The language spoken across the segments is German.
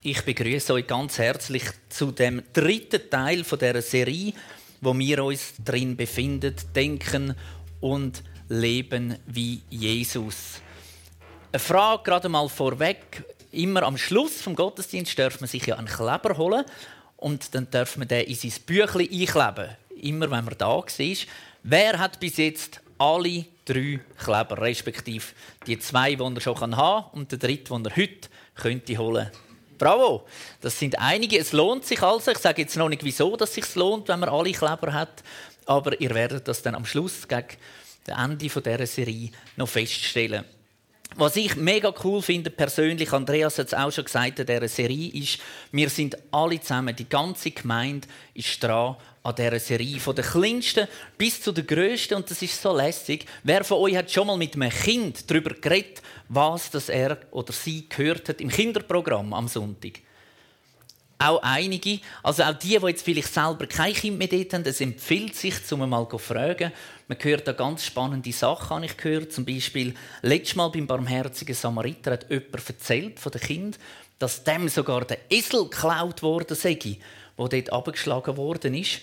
Ich begrüße euch ganz herzlich zu dem dritten Teil von der Serie, wo wir uns drin befinden, denken und leben wie Jesus. Eine Frage gerade mal vorweg: Immer am Schluss vom Gottesdienst darf man sich ja einen Kleber holen und dann darf man den in sein Büchlein einkleben. Immer wenn man da war. Wer hat bis jetzt alle drei Kleber, respektive die zwei, die er schon haben kann und den dritten, den er heute holen könnte? Bravo! Das sind einige. Es lohnt sich also. Ich sage jetzt noch nicht, wieso dass es sich lohnt, wenn man alle Kleber hat. Aber ihr werdet das dann am Schluss gegen das Ende dieser Serie noch feststellen. Was ich mega cool finde persönlich, Andreas hat es auch schon gesagt in dieser Serie, ist, wir sind alle zusammen, die ganze Gemeinde ist dran an dieser Serie. Von den Kleinsten bis zu den Größten. Und das ist so lässig. Wer von euch hat schon mal mit einem Kind darüber geredet, was das er oder sie gehört hat im Kinderprogramm am Sonntag? Auch einige, also auch die, die jetzt vielleicht selber kein Kind mehr dort haben, es empfiehlt sich, um mal zu fragen. Man hört da ganz spannende Sachen, habe ich gehört. Zum Beispiel, letztes Mal beim barmherzigen Samariter hat jemand erzählt von dem Kind, dass dem sogar der Esel geklaut worden sei wo dort abgeschlagen worden ist.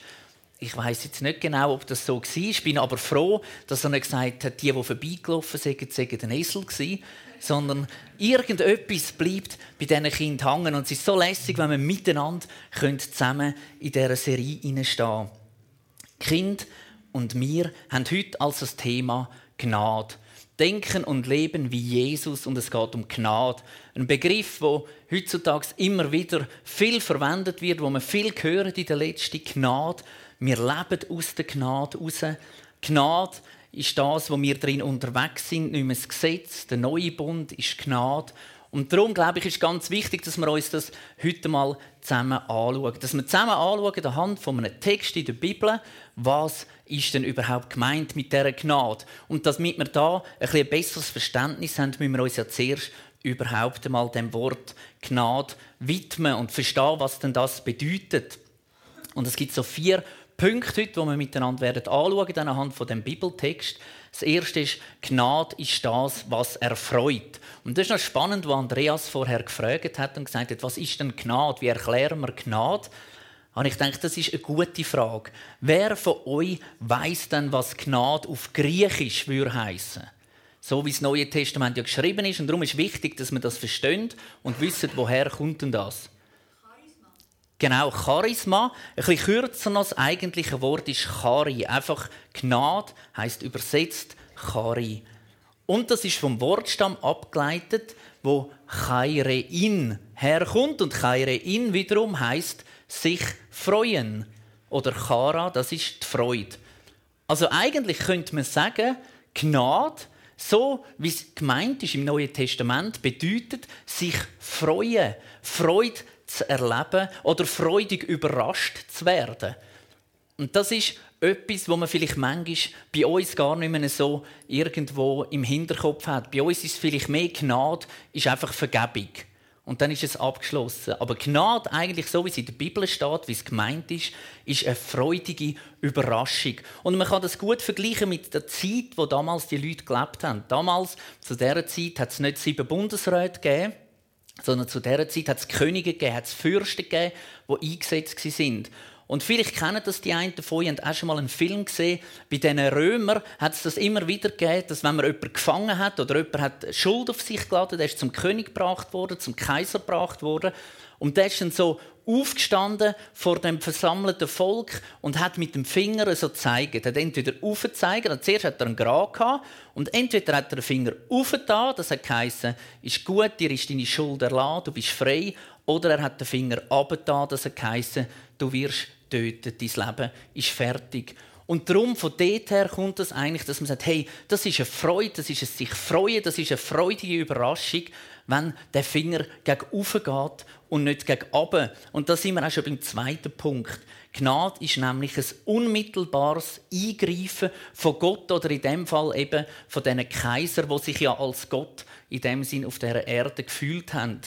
Ich weiß jetzt nicht genau, ob das so war. Ich bin aber froh, dass er nicht gesagt hat, die, die vorbeigelaufen sind, seien ein Esel gewesen, sondern irgendetwas bleibt bei diesen Kindern hängen. Und es ist so lässig, wenn man miteinander zusammen in dieser Serie hineinstehen Kind und wir haben heute als das Thema Gnade denken und leben wie Jesus und es geht um Gnade. Ein Begriff, wo heutzutage immer wieder viel verwendet wird, wo man viel hört in der letzten Gnade. Wir leben aus der Gnade raus. Gnade ist das, wo wir drin unterwegs sind, nicht mehr das Gesetz. Der neue Bund ist Gnade. Und darum, glaube ich, ist ganz wichtig, dass wir uns das heute mal zusammen anschauen. Dass wir zusammen anschauen, anhand von einem Text in der Bibel, was ist denn überhaupt gemeint mit dieser Gnade. Und damit wir da ein, ein besseres Verständnis haben, müssen wir uns ja zuerst überhaupt einmal dem Wort Gnade widmen und verstehen, was denn das bedeutet. Und es gibt so vier Punkte heute, die wir miteinander werden anschauen werden, anhand von dem Bibeltext. Das erste ist, Gnade ist das, was erfreut. Und das ist noch spannend, was Andreas vorher gefragt hat und gesagt hat, was ist denn Gnade? Wie erklären wir Gnade? Und ich denke, das ist eine gute Frage. Wer von euch weiß denn, was Gnade auf Griechisch würde heißen? So wie das Neue Testament ja geschrieben ist. Und darum ist wichtig, dass wir das verstehen und wissen, woher kommt denn das? Genau, Charisma. Ein bisschen kürzer noch das eigentliche Wort ist Chari. Einfach Gnade heißt übersetzt Chari. Und das ist vom Wortstamm abgeleitet, wo Chairein herkommt. Und Chairein wiederum heißt sich freuen. Oder Chara, das ist die Freude. Also eigentlich könnte man sagen, Gnade, so wie es gemeint ist im Neuen Testament, bedeutet sich freuen. Freude zu erleben oder freudig überrascht zu werden. Und das ist etwas, wo man vielleicht manchmal bei uns gar nicht mehr so irgendwo im Hinterkopf hat. Bei uns ist vielleicht mehr Gnade, ist einfach Vergebung. Und dann ist es abgeschlossen. Aber Gnade, eigentlich so wie es in der Bibel steht, wie es gemeint ist, ist eine freudige Überraschung. Und man kann das gut vergleichen mit der Zeit, wo damals die Leute gelebt haben. Damals, zu dieser Zeit, hat es nicht sieben Bundesräte gegeben sondern zu dieser Zeit hat es Könige gegeben, hat es Fürsten gegeben, die eingesetzt sind. Und vielleicht kennen das die einen von euch, haben auch schon mal einen Film gesehen. Bei diesen Römern hat es das immer wieder gegeben, dass wenn man jemanden gefangen hat oder jemand hat Schuld auf sich geladen, der ist zum König gebracht worden, zum Kaiser gebracht worden. Und der ist dann so aufgestanden vor dem versammelten Volk und hat mit dem Finger so gezeigt. Er hat entweder aufgezeigt, also zuerst hat er einen Grat gehabt, und entweder hat er den Finger aufgetan, das hat geheißen, ist gut, dir ist deine Schuld erlassen, du bist frei, oder er hat den Finger abgetan, das hat geheißen, du wirst töten, dein Leben ist fertig. Und darum, von dort her kommt es das eigentlich, dass man sagt, hey, das ist eine Freude, das ist ein sich freuen, das ist eine freudige Überraschung, wenn der Finger gegen oben geht und nicht gegen oben. Und da sind wir auch schon beim zweiten Punkt. Gnade ist nämlich ein unmittelbares Eingreifen von Gott oder in dem Fall eben von diesen Kaiser, die sich ja als Gott in dem Sinn auf der Erde gefühlt haben.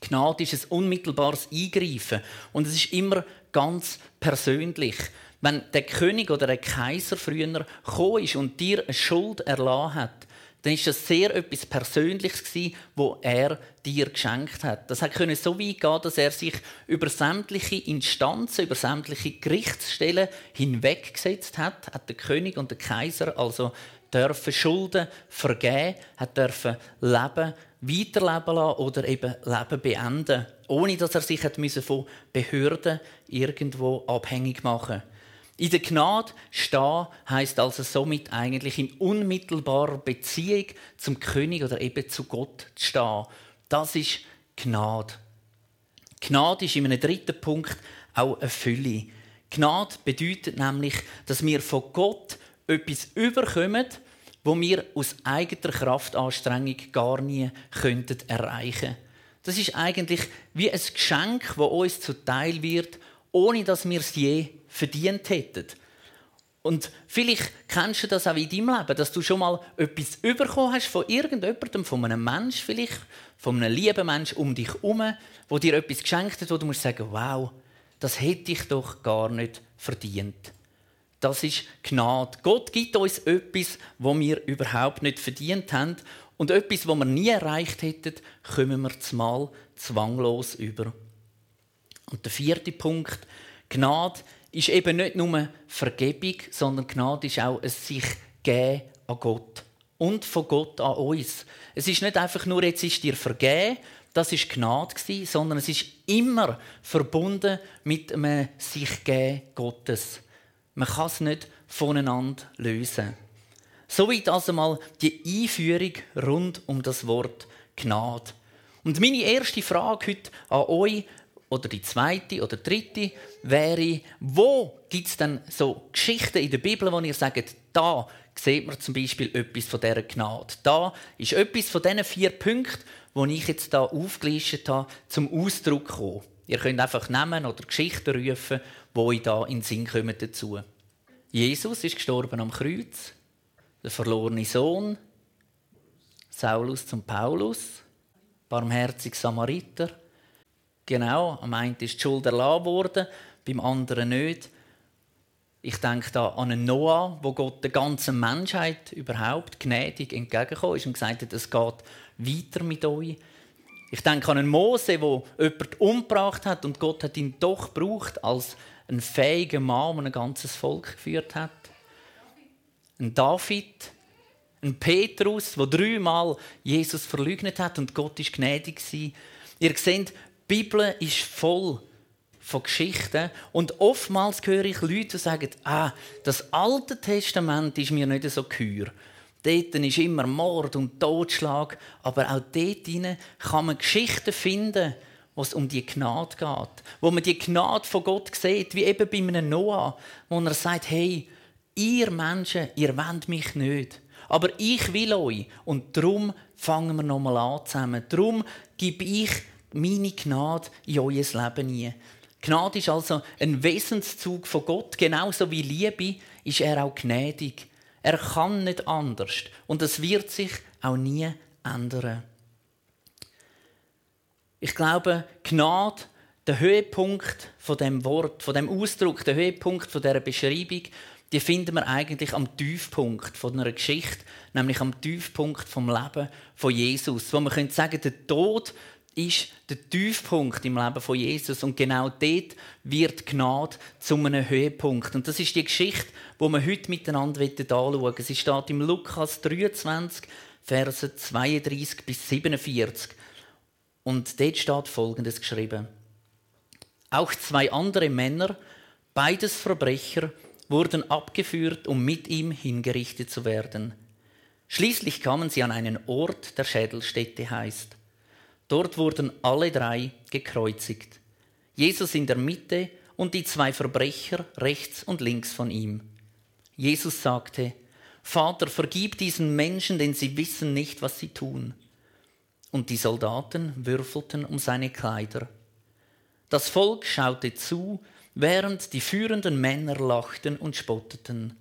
Gnade ist ein unmittelbares Eingreifen und es ist immer ganz persönlich. Wenn der König oder der Kaiser früher gekommen ist und dir eine Schuld erlassen hat, dann ist das sehr etwas Persönliches gewesen, wo er dir geschenkt hat. Das können so weit gehen, dass er sich über sämtliche Instanzen, über sämtliche Gerichtsstellen hinweggesetzt hat, hat der König und der Kaiser also dürfen Schulden vergeben, hat dürfen Leben weiterleben lassen oder eben Leben beenden, ohne dass er sich von Behörden irgendwo abhängig machen musste. In der Gnade stehen heisst also somit eigentlich in unmittelbarer Beziehung zum König oder eben zu Gott zu stehen. Das ist Gnade. Gnade ist in einem dritten Punkt auch eine Fülle. Gnade bedeutet nämlich, dass wir von Gott etwas überkommen, wo wir aus eigener Kraftanstrengung gar nie könnten erreichen. Das ist eigentlich wie ein Geschenk, das uns zuteil wird, ohne dass wir es je verdient hätten. Und vielleicht kennst du das auch in deinem Leben, dass du schon mal etwas bekommen hast von irgendjemandem, von einem Menschen vielleicht, von einem lieben Menschen um dich herum, wo dir etwas geschenkt hat, wo du musst sagen, wow, das hätte ich doch gar nicht verdient. Das ist Gnade. Gott gibt uns etwas, was wir überhaupt nicht verdient haben. Und etwas, was wir nie erreicht hätten, kommen wir zumal zwanglos über. Und der vierte Punkt, Gnade ist eben nicht nur Vergebung, sondern Gnade ist auch ein sich geben an Gott und von Gott an uns. Es ist nicht einfach nur, jetzt ist dir vergeben, das ist Gnade sondern es ist immer verbunden mit einem sich geben Gottes. Man kann es nicht voneinander lösen. Soweit also mal die Einführung rund um das Wort Gnade. Und meine erste Frage heute an euch oder die zweite oder dritte wäre, wo gibt es denn so Geschichten in der Bibel, wo ihr sagt, da sieht man zum Beispiel etwas von dieser Gnade. Da ist etwas von diesen vier Punkten, die ich jetzt hier aufgelistet habe, zum Ausdruck gekommen. Ihr könnt einfach Namen oder Geschichten rufen, die euch da in den Sinn kommen dazu. Jesus ist gestorben am Kreuz, der verlorene Sohn, Saulus zum Paulus, barmherzig Samariter, Genau, am einen ist die Schuld erlassen worden, beim anderen nicht. Ich denke da an einen Noah, wo Gott der ganzen Menschheit überhaupt gnädig entgegengekommen ist und gesagt hat, es geht weiter mit euch. Ich denke an einen Mose, wo jemand umgebracht hat und Gott hat ihn doch gebraucht als ein fähiger Mann, der ein ganzes Volk geführt hat. Ein David, ein Petrus, wo dreimal Jesus verleugnet hat und Gott ist gnädig war. Ihr seht, die Bibel ist voll von Geschichten. Und oftmals höre ich Leute, die sagen, ah, das Alte Testament ist mir nicht so gehör. Dort ist immer Mord und Totschlag. Aber auch dort kann man Geschichten finden, wo es um die Gnade geht. Wo man die Gnade von Gott sieht, wie eben bei einem Noah, wo er sagt, hey, ihr Menschen, ihr wollt mich nicht. Aber ich will euch. Und darum fangen wir nochmal an zusammen. Darum gebe ich meine Gnade in euer Leben hinein. Gnade ist also ein Wesenszug von Gott. Genauso wie Liebe ist er auch gnädig. Er kann nicht anders. Und es wird sich auch nie ändern. Ich glaube, Gnade, der Höhepunkt von dem Wort, von dem Ausdruck, der Höhepunkt von der Beschreibung, die finden wir eigentlich am Tiefpunkt von einer Geschichte, nämlich am Tiefpunkt vom Leben von Jesus, wo man könnte sagen, der Tod ist der Tiefpunkt im Leben von Jesus und genau dort wird Gnade zu einem Höhepunkt. Und das ist die Geschichte, wo wir heute miteinander anschauen wollen. Sie steht im Lukas 23, Verse 32 bis 47. Und dort steht Folgendes geschrieben. Auch zwei andere Männer, beides Verbrecher, wurden abgeführt, um mit ihm hingerichtet zu werden. Schließlich kamen sie an einen Ort, der Schädelstätte heißt. Dort wurden alle drei gekreuzigt. Jesus in der Mitte und die zwei Verbrecher rechts und links von ihm. Jesus sagte, Vater, vergib diesen Menschen, denn sie wissen nicht, was sie tun. Und die Soldaten würfelten um seine Kleider. Das Volk schaute zu, während die führenden Männer lachten und spotteten.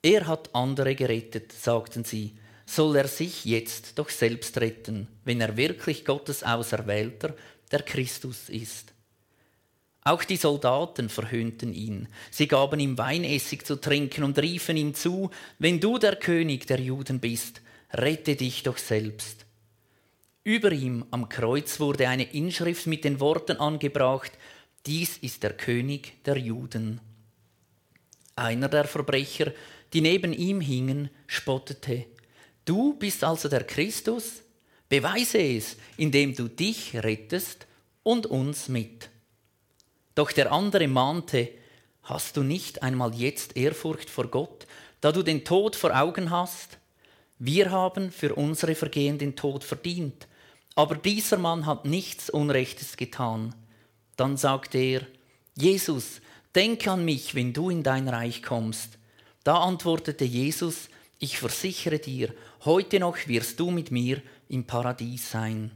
Er hat andere gerettet, sagten sie, soll er sich jetzt doch selbst retten, wenn er wirklich Gottes Auserwählter, der Christus ist. Auch die Soldaten verhöhnten ihn. Sie gaben ihm Weinessig zu trinken und riefen ihm zu, wenn du der König der Juden bist, rette dich doch selbst. Über ihm am Kreuz wurde eine Inschrift mit den Worten angebracht, dies ist der König der Juden. Einer der Verbrecher, die neben ihm hingen, spottete, Du bist also der Christus? Beweise es, indem du dich rettest und uns mit. Doch der andere mahnte, Hast du nicht einmal jetzt Ehrfurcht vor Gott, da du den Tod vor Augen hast? Wir haben für unsere Vergehen den Tod verdient, aber dieser Mann hat nichts Unrechtes getan. Dann sagte er, Jesus, denk an mich, wenn du in dein Reich kommst. Da antwortete Jesus, ich versichere dir, heute noch wirst du mit mir im Paradies sein.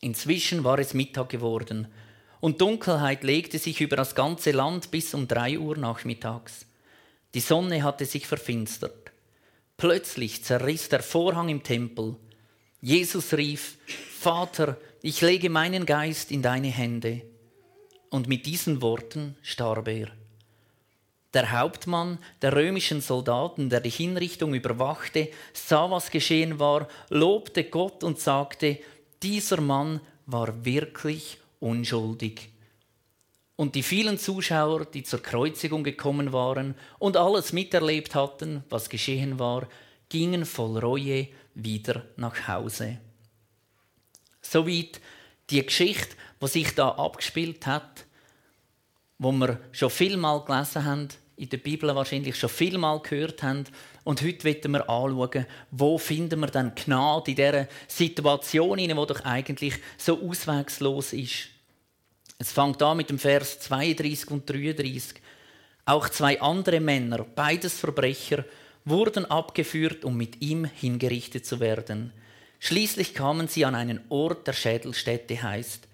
Inzwischen war es Mittag geworden, und Dunkelheit legte sich über das ganze Land bis um drei Uhr nachmittags. Die Sonne hatte sich verfinstert. Plötzlich zerriss der Vorhang im Tempel. Jesus rief, Vater, ich lege meinen Geist in deine Hände. Und mit diesen Worten starb er. Der Hauptmann der römischen Soldaten, der die Hinrichtung überwachte, sah, was geschehen war, lobte Gott und sagte, dieser Mann war wirklich unschuldig. Und die vielen Zuschauer, die zur Kreuzigung gekommen waren und alles miterlebt hatten, was geschehen war, gingen voll Reue wieder nach Hause. Soweit die Geschichte, die sich da abgespielt hat, wo wir schon vielmal gelesen haben in der Bibel wahrscheinlich schon vielmal gehört haben. Und heute wollen wir anschauen, wo finden wir dann Gnade in dieser Situation, die doch eigentlich so auswegslos ist. Es fängt an mit dem Vers 32 und 33. Auch zwei andere Männer, beides Verbrecher, wurden abgeführt, um mit ihm hingerichtet zu werden. Schließlich kamen sie an einen Ort, der Schädelstätte heißt.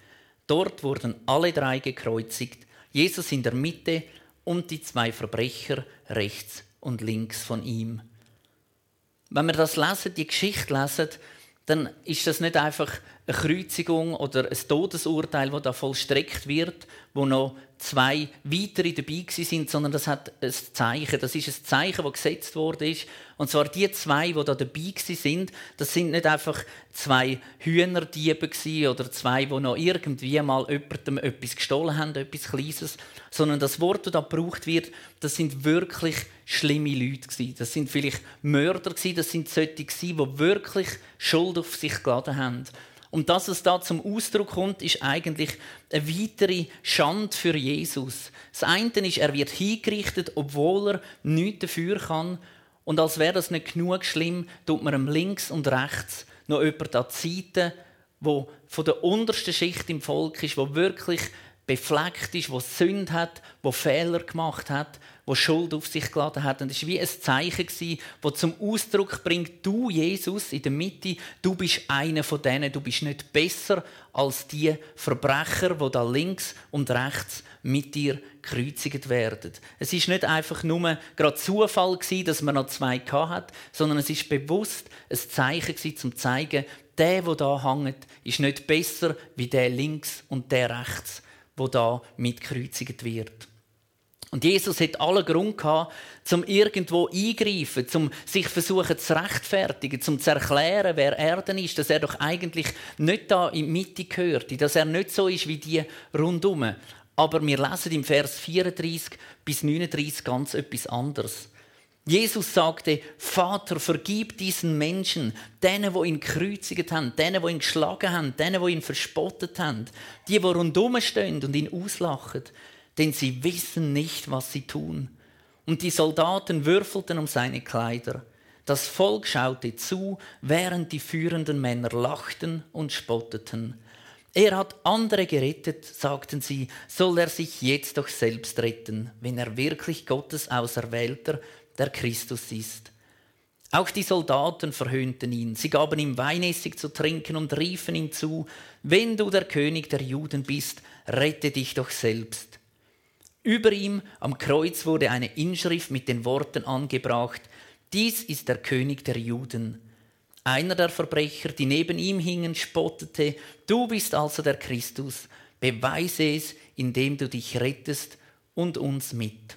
Dort wurden alle drei gekreuzigt, Jesus in der Mitte und die zwei Verbrecher rechts und links von ihm. Wenn wir das lesen, die Geschichte lesen, dann ist das nicht einfach eine Kreuzigung oder ein Todesurteil, das da vollstreckt wird, wo noch zwei weitere dabei sind, sondern das hat ein Zeichen. Das ist ein Zeichen, das gesetzt worden ist. Und zwar die zwei, die da dabei sind, das sind nicht einfach zwei Hühnerdiebe oder zwei, die noch irgendwie mal jemandem etwas gestohlen haben, etwas Kleines, sondern das Wort, das da gebraucht wird, das sind wirklich schlimme Leute. Das sind vielleicht Mörder das sind solche die wirklich Schuld auf sich geladen haben. Und dass es da zum Ausdruck kommt, ist eigentlich eine weitere Schande für Jesus. Das eine ist, er wird hingerichtet, obwohl er nichts dafür kann. Und als wäre das nicht genug schlimm, tut man ihm links und rechts noch jemand an die Seite, wo von der untersten Schicht im Volk ist, wo wirklich befleckt ist, wo Sünde hat, wo Fehler gemacht hat, wo Schuld auf sich geladen hat. Und es war wie ein Zeichen, das zum Ausdruck bringt, du, Jesus, in der Mitte, du bist einer von denen, du bist nicht besser als die Verbrecher, die da links und rechts mit dir gekreuzigt werden. Es ist nicht einfach nur gerade Zufall gewesen, dass man noch zwei hat, sondern es ist bewusst ein Zeichen gewesen, zum zeigen, der, der da hängt, ist nicht besser wie der links und der rechts wo da mitkreuzigt wird. Und Jesus hat alle Grund gehabt, zum irgendwo eingreifen, zum sich versuchen zu rechtfertigen, zum zu erklären, wer er denn ist, dass er doch eigentlich nicht da in die Mitte gehört, dass er nicht so ist wie die rundum. Aber wir lesen im Vers 34 bis 39 ganz etwas anderes. Jesus sagte, Vater, vergib diesen Menschen, denen, wo ihn gekreuzigt haben, denen, wo ihn geschlagen haben, denen, wo ihn verspottet haben, die, die rundum stehen und ihn auslachen, denn sie wissen nicht, was sie tun. Und die Soldaten würfelten um seine Kleider. Das Volk schaute zu, während die führenden Männer lachten und spotteten. Er hat andere gerettet, sagten sie, soll er sich jetzt doch selbst retten, wenn er wirklich Gottes Auserwählter der Christus ist. Auch die Soldaten verhöhnten ihn. Sie gaben ihm Weinessig zu trinken und riefen ihm zu, wenn du der König der Juden bist, rette dich doch selbst. Über ihm am Kreuz wurde eine Inschrift mit den Worten angebracht, dies ist der König der Juden. Einer der Verbrecher, die neben ihm hingen, spottete, du bist also der Christus, beweise es, indem du dich rettest und uns mit.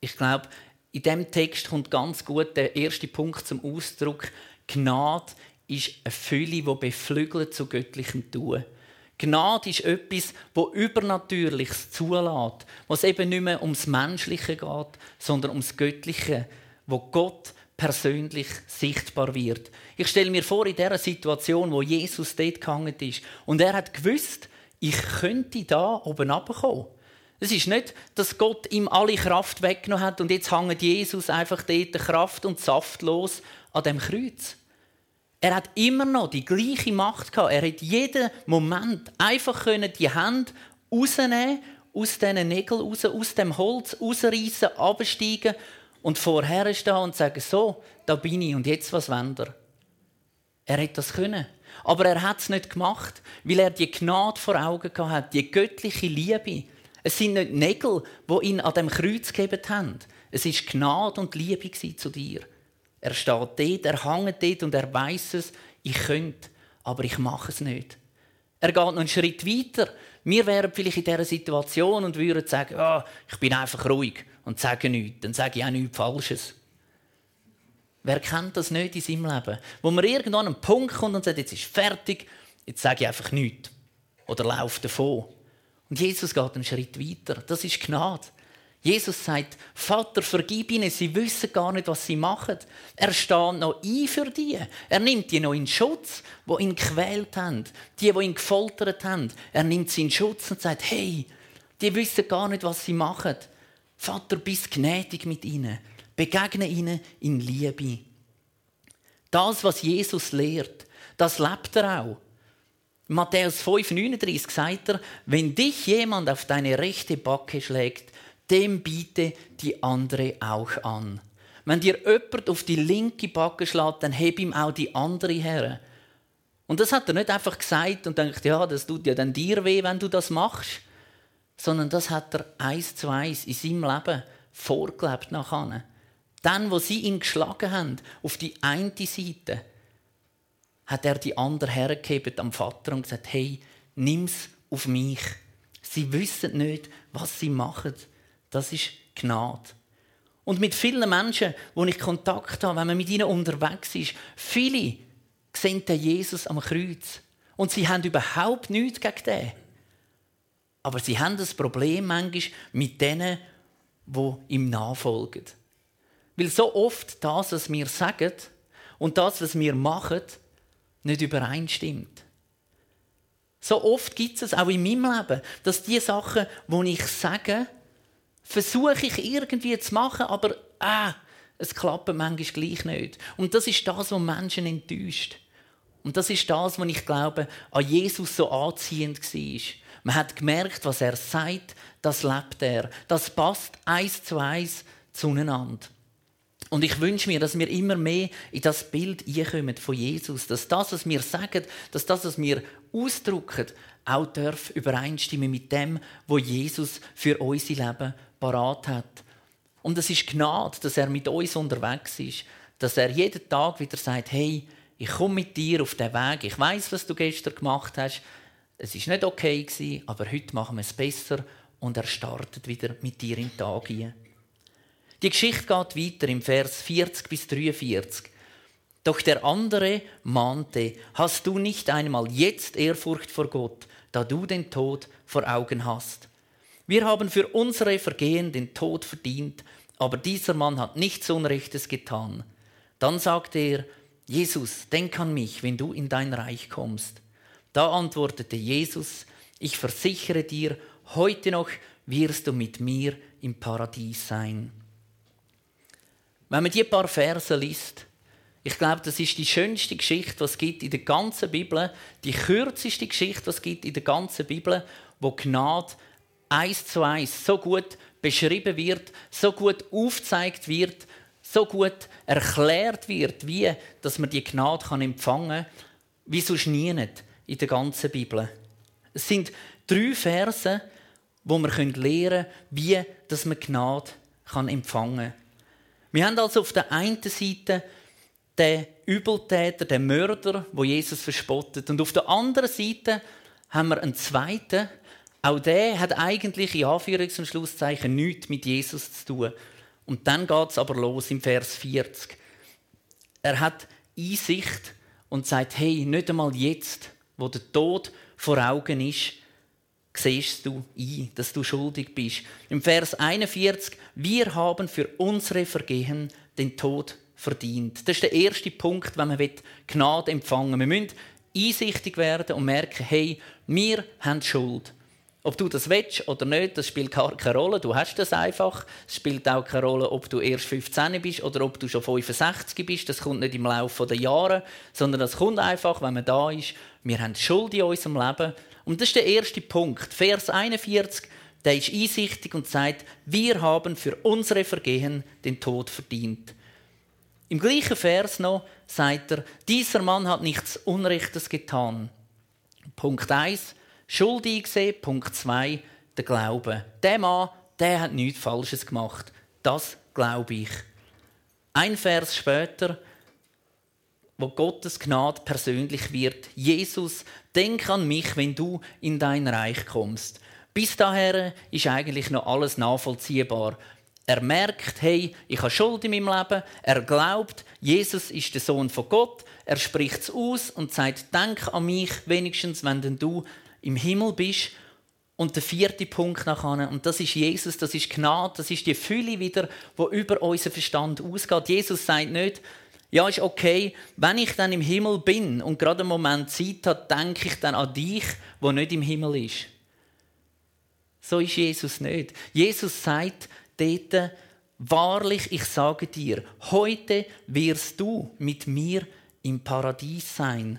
Ich glaube, in dem Text kommt ganz gut der erste Punkt zum Ausdruck. Gnade ist eine Fülle, die beflügelt zu göttlichem Tun. Gnade ist etwas, wo Übernatürliches zulässt, was eben nicht mehr ums Menschliche geht, sondern ums Göttliche, wo Gott persönlich sichtbar wird. Ich stelle mir vor, in dieser Situation, wo Jesus dort gehangen ist, und er hat gewusst, ich könnte da oben runterkommen. Es ist nicht, dass Gott ihm alle Kraft weggenommen hat und jetzt hängt Jesus einfach dort Kraft und saftlos an dem Kreuz. Er hat immer noch die gleiche Macht gehabt. Er hat jeden Moment einfach können die Hände rausnehmen, aus diesen Nägeln raus, aus dem Holz rausreißen, absteigen und vorher stehen und sagen, so, da bin ich und jetzt was wendet er? Hätte das können. Aber er hat es nicht gemacht, weil er die Gnade vor Augen gehabt hat, die göttliche Liebe. Es sind nicht Nägel, die ihn an dem Kreuz gegeben haben. Es ist Gnade und Liebe zu dir. Er steht dort, er hängt dort und er weiß es, ich könnte, aber ich mache es nicht. Er geht noch einen Schritt weiter. Wir wären vielleicht in dieser Situation und würden sagen, oh, ich bin einfach ruhig und sage nichts. Dann sage ich auch nichts Falsches. Wer kennt das nicht in seinem Leben? Wo man irgendwann an einen Punkt kommt und sagt, jetzt ist fertig, jetzt sage ich einfach nichts. Oder laufe davon. Und Jesus geht einen Schritt weiter. Das ist Gnade. Jesus sagt, Vater, vergib ihnen, sie wissen gar nicht, was sie machen. Er steht noch ein für die. Er nimmt die noch in Schutz, wo ihn gequält haben, die, die ihn gefoltert haben. Er nimmt sie in Schutz und sagt, hey, die wissen gar nicht, was sie machen. Vater, bist gnädig mit ihnen. Begegne ihnen in Liebe. Das, was Jesus lehrt, das lebt er auch. Matthäus 5,39 sagt er, wenn dich jemand auf deine rechte Backe schlägt, dem biete die andere auch an. Wenn dir jemand auf die linke Backe schlägt, dann heb ihm auch die andere her. Und das hat er nicht einfach gesagt und denkt, ja, das tut ja dann dir weh, wenn du das machst, sondern das hat er eins zu eins in seinem Leben vorgelebt nachher. Dann, wo sie ihn geschlagen haben, auf die eine Seite, hat er die andere hergegeben am Vater und gesagt, hey, nimm's auf mich. Sie wissen nicht, was sie machen. Das ist Gnade. Und mit vielen Menschen, wo ich Kontakt habe, wenn man mit ihnen unterwegs ist, viele sehen den Jesus am Kreuz. Und sie haben überhaupt nichts gegen den. Aber sie haben das Problem manchmal mit denen, die ihm nachfolgen. Weil so oft das, was wir sagen und das, was wir machen, nicht übereinstimmt. So oft gibt es auch in meinem Leben, dass die Sachen, die ich sage, versuche ich irgendwie zu machen, aber ah, es klappt manchmal gleich nicht. Und das ist das, was Menschen enttäuscht. Und das ist das, was ich glaube, an Jesus so anziehend war. Man hat gemerkt, was er sagt, das lebt er. Das passt eins zu eins zueinander. Und ich wünsche mir, dass wir immer mehr in das Bild einkommen von Jesus. Dass das, was wir sagen, dass das, was wir ausdrücken, auch darf übereinstimmen mit dem, wo Jesus für unser Leben parat hat. Und es ist Gnade, dass er mit uns unterwegs ist, dass er jeden Tag wieder sagt, hey, ich komme mit dir auf den Weg. Ich weiß, was du gestern gemacht hast. Es ist nicht okay gewesen, aber heute machen wir es besser und er startet wieder mit dir in den Tag ein. Die Geschichte geht weiter im Vers 40 bis 43. Doch der andere mahnte, hast du nicht einmal jetzt Ehrfurcht vor Gott, da du den Tod vor Augen hast? Wir haben für unsere Vergehen den Tod verdient, aber dieser Mann hat nichts Unrechtes getan. Dann sagte er, Jesus, denk an mich, wenn du in dein Reich kommst. Da antwortete Jesus, ich versichere dir, heute noch wirst du mit mir im Paradies sein. Wenn man die paar Verse liest, ich glaube, das ist die schönste Geschichte, was es gibt in der ganzen Bibel, die kürzeste Geschichte, was es gibt in der ganzen Bibel, wo Gnade eins zu eins so gut beschrieben wird, so gut aufgezeigt wird, so gut erklärt wird, wie dass man die Gnade kann empfangen kann, wie sonst nie nicht in der ganzen Bibel. Es sind drei Verse, wo wir lernen können, wie dass man Gnade kann empfangen kann. Wir haben also auf der einen Seite den Übeltäter, den Mörder, wo Jesus verspottet, und auf der anderen Seite haben wir einen zweiten, auch der hat eigentlich in Anführungs- und Schlusszeichen nichts mit Jesus zu tun. Und dann geht es aber los im Vers 40. Er hat Einsicht und sagt, hey, nicht einmal jetzt, wo der Tod vor Augen ist, siehst du ein, dass du schuldig bist. Im Vers 41, wir haben für unsere Vergehen den Tod verdient. Das ist der erste Punkt, wenn man Gnade empfangen will. Wir müssen einsichtig werden und merken, hey, wir haben Schuld. Ob du das willst oder nicht, das spielt keine Rolle. Du hast das einfach. Es spielt auch keine Rolle, ob du erst 15 bist oder ob du schon 65 bist. Das kommt nicht im Laufe der Jahre, sondern das kommt einfach, wenn man da ist. Wir haben Schuld in unserem Leben. Und das ist der erste Punkt. Vers 41, der ist einsichtig und sagt, wir haben für unsere Vergehen den Tod verdient. Im gleichen Vers noch sagt er, dieser Mann hat nichts Unrechtes getan. Punkt 1, Schuld eingesehen. Punkt 2, der Glaube. Der Mann, der hat nichts Falsches gemacht. Das glaube ich. Ein Vers später, wo Gottes Gnade persönlich wird. Jesus, denk an mich, wenn du in dein Reich kommst. Bis dahin ist eigentlich noch alles nachvollziehbar. Er merkt, hey, ich habe Schuld in meinem Leben. Er glaubt, Jesus ist der Sohn von Gott. Er spricht es aus und sagt, denk an mich wenigstens, wenn denn du im Himmel bist. Und der vierte Punkt nachher, und das ist Jesus, das ist Gnade, das ist die Fülle wieder, wo über unseren Verstand ausgeht. Jesus sagt nicht, ja, ist okay, wenn ich dann im Himmel bin und gerade einen Moment Zeit habe, denke ich dann an dich, wo nicht im Himmel ist. So ist Jesus nicht. Jesus sagt dort, wahrlich, ich sage dir, heute wirst du mit mir im Paradies sein.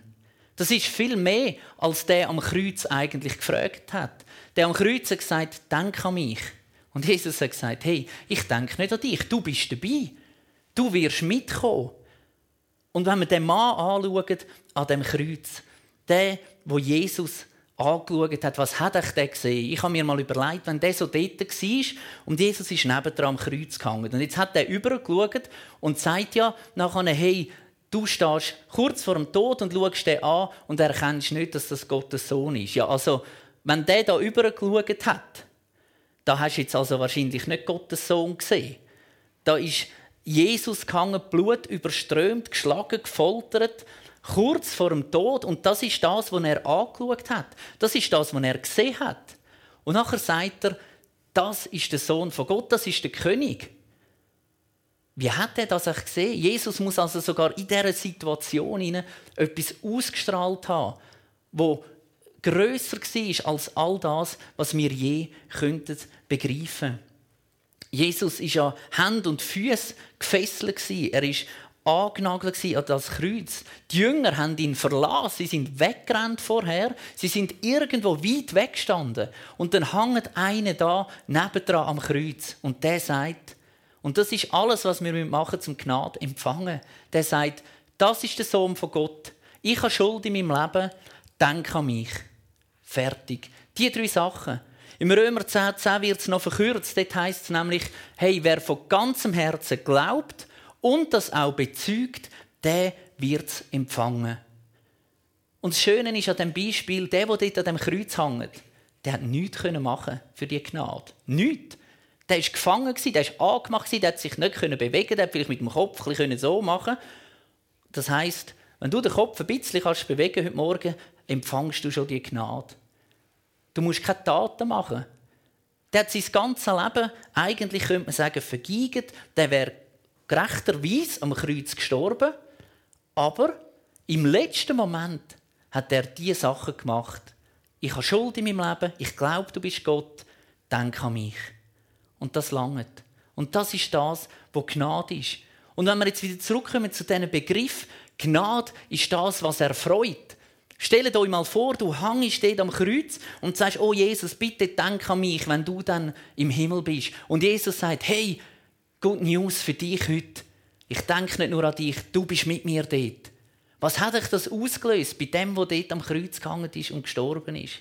Das ist viel mehr, als der am Kreuz eigentlich gefragt hat. Der am Kreuz hat gesagt, denk an mich. Und Jesus hat gesagt, hey, ich denke nicht an dich, du bist dabei. Du wirst mitkommen. Und wenn wir den Mann anschauen, an dem Kreuz, der, wo Jesus angeschaut hat, was hat er gesehen? Ich habe mir mal überlegt, wenn der so dort war und Jesus ist nebendran am Kreuz gehangen. Und jetzt hat er übergeschaut und sagt ja nachher, hey, du stehst kurz vor dem Tod und schaust den an und erkennst nicht, dass das Gottes Sohn ist. Ja, also, wenn der da übergeschaut hat, da hast du jetzt also wahrscheinlich nicht Gottes Sohn gesehen. Da ist Jesus gehangen, Blut überströmt, geschlagen, gefoltert kurz vor dem Tod. Und das ist das, was er angeschaut hat. Das ist das, was er gesehen hat. Und nachher sagt er, das ist der Sohn von Gott, das ist der König. Wie hat er das gesehen? Jesus muss also sogar in dieser Situation etwas ausgestrahlt haben, wo grösser war als all das, was wir je könnten begreifen. Jesus ist ja Hand und Füße gefesselt Er ist angenagelt an das Kreuz. Die Jünger haben ihn verlassen, sie sind weggerannt vorher, sie sind irgendwo weit weggestanden. Und dann hängt einer da nebendran am Kreuz und der sagt, und das ist alles, was wir machen zum Gnade empfangen. Der sagt, das ist der Sohn von Gott. Ich habe Schuld in meinem Leben, denk an mich. Fertig. Die drei Sachen. Im Römer 10, 10 wird es noch verkürzt. Dort heißt es nämlich, hey, wer von ganzem Herzen glaubt und das auch bezeugt, der wird es empfangen. Und das Schöne ist an dem Beispiel, der, der dort an dem Kreuz hängt, der hat nichts machen für die Gnade. Nichts. Der war gefangen, der war angemacht, der hat sich nicht bewegen der hat vielleicht mit dem Kopf ein so machen Das heisst, wenn du den Kopf ein bisschen kannst bewegen heute Morgen, empfangst du schon die Gnade. Du musst keine Taten machen. Der hat sein ganzes Leben, eigentlich könnte man sagen, vergeigt. Der wäre gerechterweise am Kreuz gestorben, aber im letzten Moment hat er diese Sachen gemacht. Ich habe Schuld in meinem Leben, ich glaube, du bist Gott, denk an mich. Und das langt. Und das ist das, was Gnade ist. Und wenn wir jetzt wieder zurückkommen zu diesem Begriff, Gnade ist das, was er freut. Stellt euch mal vor, du hängst dort am Kreuz und sagst, oh Jesus, bitte denk an mich, wenn du dann im Himmel bist. Und Jesus sagt, hey, Good News für dich heute. Ich denke nicht nur an dich, du bist mit mir dort. Was hat euch das ausgelöst bei dem, der dort am Kreuz gegangen ist und gestorben ist?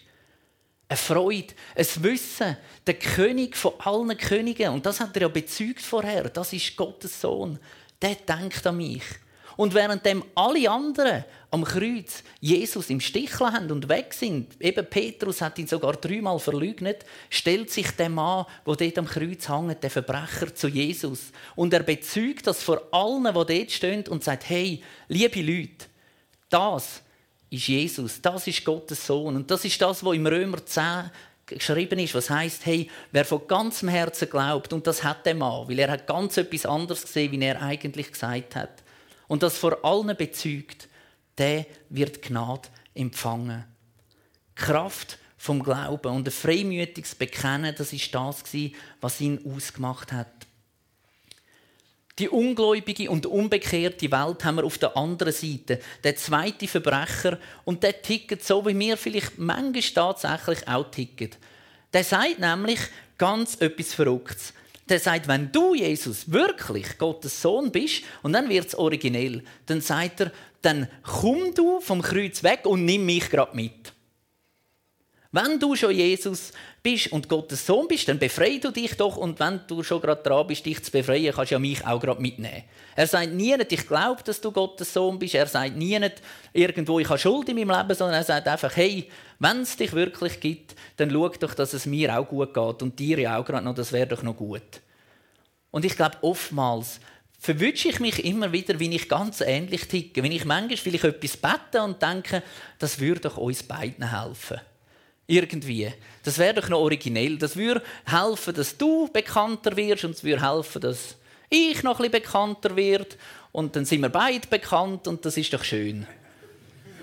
Eine Freude, ein Wissen, der König von allen Königen. Und das hat er ja bezeugt vorher. Das ist Gottes Sohn. Der denkt an mich. Und währenddem alle anderen am Kreuz Jesus im Stich haben und weg sind, eben Petrus hat ihn sogar dreimal verleugnet, stellt sich der Mann, der dort am Kreuz hängt, der Verbrecher, zu Jesus. Und er bezeugt das vor allen, die dort stehen und sagt, hey, liebe Leute, das ist Jesus, das ist Gottes Sohn. Und das ist das, was im Römer 10 geschrieben ist, was heißt, hey, wer von ganzem Herzen glaubt, und das hat der Mann, weil er hat ganz etwas anderes gesehen, wie er eigentlich gesagt hat, und das vor allen bezeugt, der wird Gnade empfangen. Kraft vom Glauben und ein freimütiges Bekennen, das ist das, was ihn ausgemacht hat. Die ungläubige und unbekehrte Welt haben wir auf der anderen Seite. Der zweite Verbrecher und der tickt so, wie wir vielleicht manchmal tatsächlich auch ticken. Der sagt nämlich ganz etwas Verrücktes. Der sagt, wenn du, Jesus, wirklich Gottes Sohn bist, und dann wird es originell, dann sagt er, dann komm du vom Kreuz weg und nimm mich gerade mit. Wenn du schon Jesus bist und Gottes Sohn bist, dann befreie du dich doch und wenn du schon gerade dran bist, dich zu befreien, kannst du ja mich auch gerade mitnehmen. Er sagt nie ich glaube, dass du Gottes Sohn bist. Er sagt nie irgendwo, ich habe Schuld in meinem Leben, sondern er sagt einfach, hey, wenn es dich wirklich gibt, dann schau doch, dass es mir auch gut geht und dir ja auch gerade noch, das wäre doch noch gut. Und ich glaube, oftmals verwünsche ich mich immer wieder, wie ich ganz ähnlich ticke. Wenn ich manchmal vielleicht etwas bete und denke, das würde doch uns beiden helfen. Irgendwie. Das wäre doch noch originell. Das würde helfen, dass du bekannter wirst und es würde helfen, dass ich noch ein bisschen bekannter werde. Und dann sind wir beide bekannt und das ist doch schön.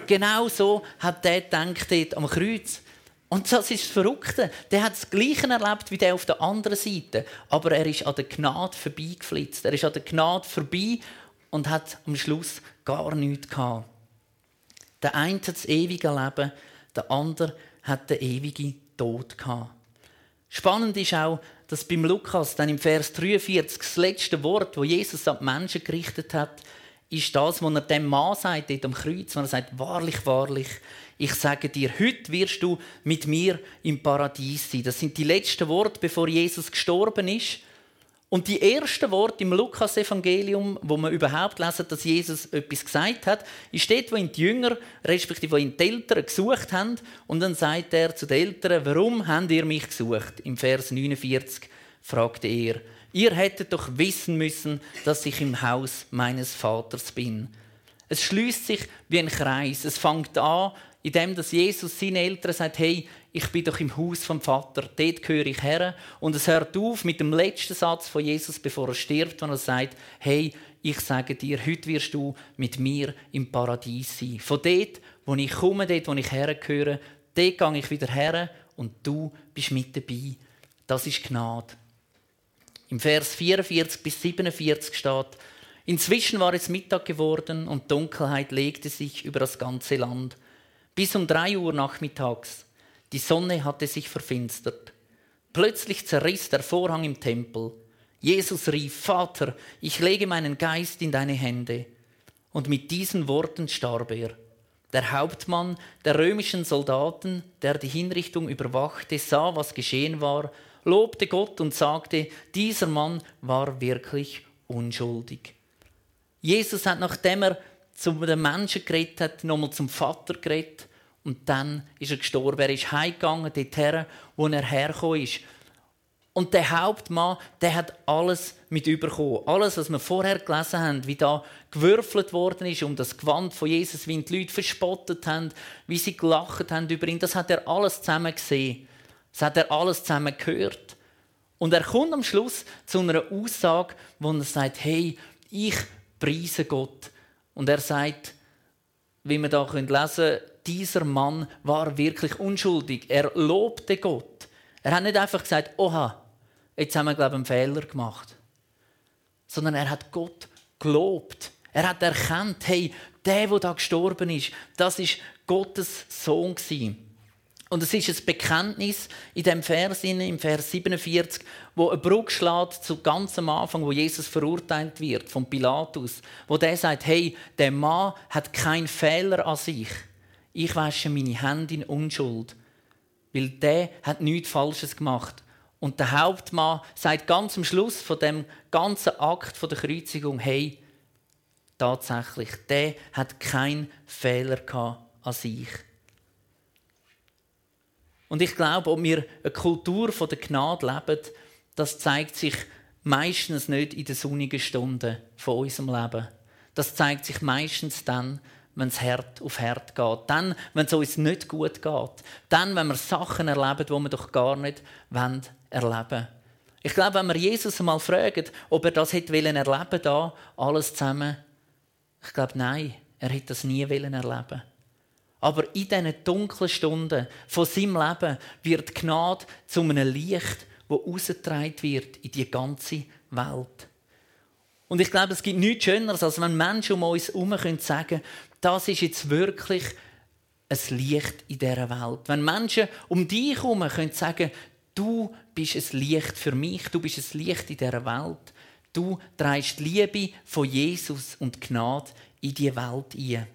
Genau so hat der gedacht dort am Kreuz. Und das ist das Verrückte. Der hat das Gleiche erlebt wie der auf der anderen Seite. Aber er ist an der Gnade vorbeigeflitzt. Er ist an der Gnade vorbei und hat am Schluss gar nichts gehabt. Der eine hat das ewige Leben, der andere hat den ewigen Tod gehabt. Spannend ist auch, dass beim Lukas dann im Vers 43 das letzte Wort, wo Jesus an die Menschen gerichtet hat, ist das, was er dem Mann sagt, dort am Kreuz, wo er sagt, wahrlich, wahrlich, ich sage dir, heute wirst du mit mir im Paradies sein. Das sind die letzten Worte, bevor Jesus gestorben ist. Und die ersten Worte im Lukas-Evangelium, wo man überhaupt lesen, dass Jesus etwas gesagt hat, ist dort, wo ihn die Jünger, respektive ihn die Eltern gesucht haben. Und dann sagt er zu den Eltern, warum habt ihr mich gesucht? Im Vers 49 fragte er, ihr hättet doch wissen müssen, dass ich im Haus meines Vaters bin. Es schließt sich wie ein Kreis. Es fängt an, indem dass Jesus seinen Eltern sagt, hey, ich bin doch im Haus vom Vater, dort gehöre ich her. Und es hört auf mit dem letzten Satz von Jesus, bevor er stirbt, wenn er sagt, hey, ich sage dir, heute wirst du mit mir im Paradies sein. Von dort, wo ich komme, dort, wo ich hergehöre, dort gehe ich wieder her und du bist mit dabei. Das ist Gnade. Im Vers 44 bis 47 steht, Inzwischen war es Mittag geworden und Dunkelheit legte sich über das ganze Land. Bis um drei Uhr nachmittags. Die Sonne hatte sich verfinstert. Plötzlich zerriss der Vorhang im Tempel. Jesus rief, Vater, ich lege meinen Geist in deine Hände. Und mit diesen Worten starb er. Der Hauptmann der römischen Soldaten, der die Hinrichtung überwachte, sah, was geschehen war, lobte Gott und sagte, dieser Mann war wirklich unschuldig. Jesus hat, nachdem er zu den Menschen geredet hat, nochmal zum Vater geredet. Und dann ist er gestorben. Er ist heimgegangen, dorthin, wo er hergekommen ist. Und der Hauptmann, der hat alles mit überkommen. Alles, was wir vorher gelesen haben, wie da gewürfelt worden ist um das Gewand von Jesus, wie ihn die Leute verspottet haben, wie sie gelacht haben über ihn, das hat er alles zusammen gesehen. Das hat er alles zusammen gehört. Und er kommt am Schluss zu einer Aussage, wo er sagt, hey, ich preise Gott. Und er sagt, wie wir da lesen können, dieser Mann war wirklich unschuldig. Er lobte Gott. Er hat nicht einfach gesagt, oha, jetzt haben wir, glaube ich, einen Fehler gemacht. Sondern er hat Gott gelobt. Er hat erkannt, hey, der, der da gestorben ist, das ist Gottes Sohn. Und es ist ein Bekenntnis in dem Vers, im Vers 47, wo eine Brücke schlägt zu ganz am Anfang, wo Jesus verurteilt wird von Pilatus, wo der sagt: Hey, der Mann hat keinen Fehler an sich. Ich wasche meine Hände in Unschuld, weil der hat nichts Falsches gemacht. Und der Hauptmann sagt ganz am Schluss von dem ganzen Akt der Kreuzigung: Hey, tatsächlich, der hat keinen Fehler an sich. Und ich glaube, ob wir eine Kultur der Gnade leben, das zeigt sich meistens nicht in den sonnigen Stunden von unserem Leben. Das zeigt sich meistens dann, wenn es hart auf hart geht. Dann, wenn es uns nicht gut geht. Dann, wenn wir Sachen erleben, die wir doch gar nicht erleben wollen. Ich glaube, wenn wir Jesus einmal fragen, ob er das hätte erleben da alles zusammen, ich glaube, nein, er hätte das nie erleben aber in diesen dunklen Stunden von seinem Leben wird Gnade zu einem Licht, wo ausgetragen wird in die ganze Welt. Und ich glaube, es gibt nichts Schöneres, als wenn Menschen um uns herum sagen können, das ist jetzt wirklich ein Licht in dieser Welt. Wenn Menschen um dich herum können sagen, du bist ein Licht für mich, du bist ein Licht in dieser Welt. Du trägst die Liebe von Jesus und Gnade in die Welt ein.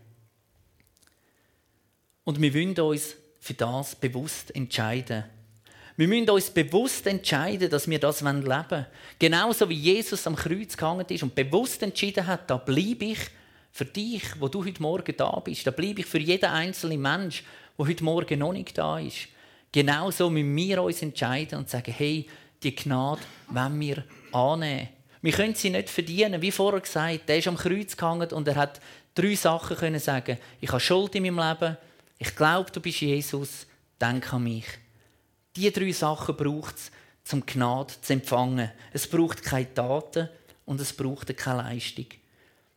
Und wir wollen uns für das bewusst entscheiden. Wir müssen uns bewusst entscheiden, dass wir das leben wollen. Genauso wie Jesus am Kreuz gehangen ist und bewusst entschieden hat, da bleibe ich für dich, wo du heute Morgen da bist. Da bleibe ich für jeden einzelnen Mensch, der heute Morgen noch nicht da ist. Genauso müssen wir uns entscheiden und sagen, hey, die Gnade wollen wir annehmen. Wir können sie nicht verdienen. Wie vorher gesagt, der ist am Kreuz gehangen und er hat drei Sachen können sagen. Ich habe Schuld in meinem Leben. Ich glaube, du bist Jesus. Denk an mich. Diese drei Sachen braucht es, um Gnade zu empfangen. Es braucht keine Taten und es braucht keine Leistung.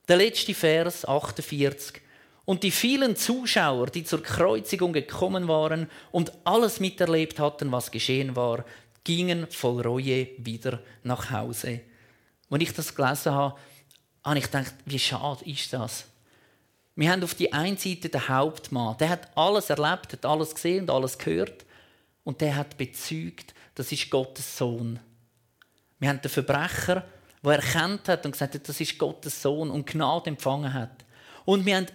Der letzte Vers, 48. Und die vielen Zuschauer, die zur Kreuzigung gekommen waren und alles miterlebt hatten, was geschehen war, gingen voll Reue wieder nach Hause. Als ich das gelesen habe, habe ich gedacht, wie schade ist das? Wir haben auf die einen Seite den Hauptmann, der hat alles erlebt, hat alles gesehen und alles gehört und der hat bezeugt, das ist Gottes Sohn. Wir haben den Verbrecher, der erkannt hat und gesagt hat, das ist Gottes Sohn und Gnade empfangen hat. Und wir haben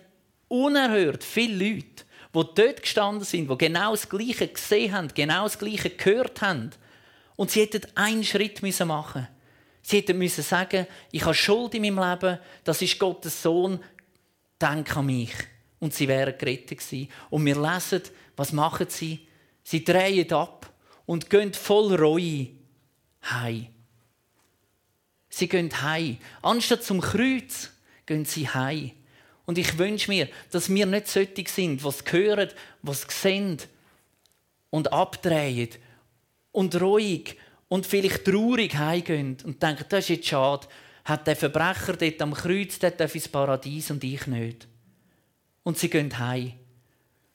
unerhört viele Leute, die dort gestanden sind, die genau das Gleiche gesehen haben, genau das Gleiche gehört haben. Und sie hätten einen Schritt machen müssen. Sie hätten müssen sagen, ich habe Schuld in meinem Leben, das ist Gottes Sohn, denk an mich. Und sie wären gerettet gewesen. Und wir lesen, was machen sie? Sie drehen ab und gehen voll Reue heim. Sie gehen heim. Anstatt zum Kreuz gehen sie heim. Und ich wünsche mir, dass wir nicht solche sind, was hören, was sehen und abdrehen und ruhig und vielleicht traurig heimgehen und denken, das ist jetzt schade, hat der Verbrecher dort am Kreuz, der darf ins Paradies und ich nicht. Und sie gehen heim.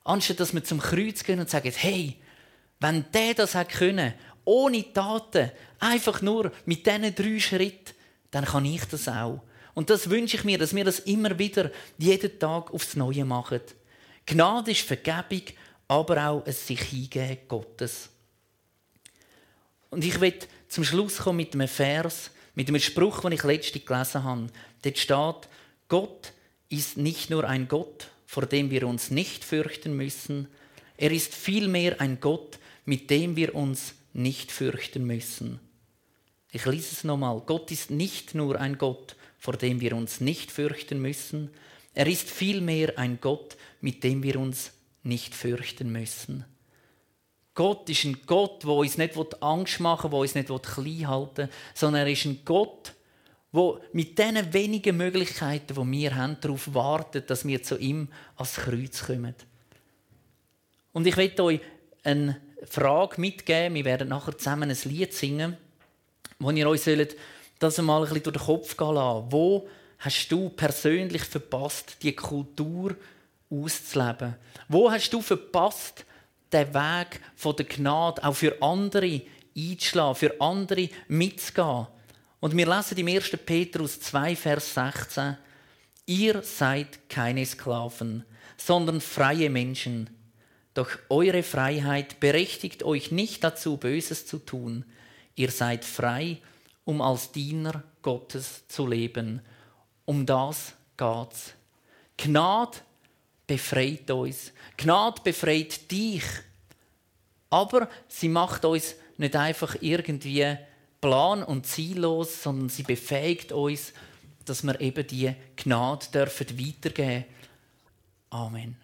Anstatt dass wir zum Kreuz gehen und sagen, hey, wenn der das hat können, ohne Taten, einfach nur mit diesen drei Schritten, dann kann ich das auch. Und das wünsche ich mir, dass wir das immer wieder, jeden Tag aufs Neue machen. Gnade ist Vergebung, aber auch ein sich hingeben Gottes. Und ich will zum Schluss kommen mit einem Vers, mit einem Spruch, den ich letztens gelesen habe. Dort steht, Gott ist nicht nur ein Gott, vor dem wir uns nicht fürchten müssen, er ist vielmehr ein Gott, mit dem wir uns nicht fürchten müssen. Ich lese es nochmal. Gott ist nicht nur ein Gott, vor dem wir uns nicht fürchten müssen. Er ist vielmehr ein Gott, mit dem wir uns nicht fürchten müssen. Gott ist ein Gott, der uns nicht Angst machen will, der uns nicht klein halten will, sondern er ist ein Gott, der mit diesen wenigen Möglichkeiten, die wir haben, darauf wartet, dass wir zu ihm ans Kreuz kommen. Und ich möchte euch eine Frage mitgeben. Wir werden nachher zusammen ein Lied singen, wo ihr euch sollt, das mal ein bisschen durch den Kopf gehen lassen. Wo hast du persönlich verpasst, die Kultur auszuleben? Wo hast du verpasst, den Weg von der Gnade auch für andere einzuschlagen, für andere mitzugehen? Und wir lesen im 1. Petrus 2, Vers 16, Ihr seid keine Sklaven, sondern freie Menschen. Doch eure Freiheit berechtigt euch nicht dazu, Böses zu tun. Ihr seid frei, um als Diener Gottes zu leben. Um das geht's. Gnade befreit uns. Gnade befreit dich. Aber sie macht uns nicht einfach irgendwie plan- und ziellos, sondern sie befähigt uns, dass wir eben die Gnade dürfen weitergeben. Amen.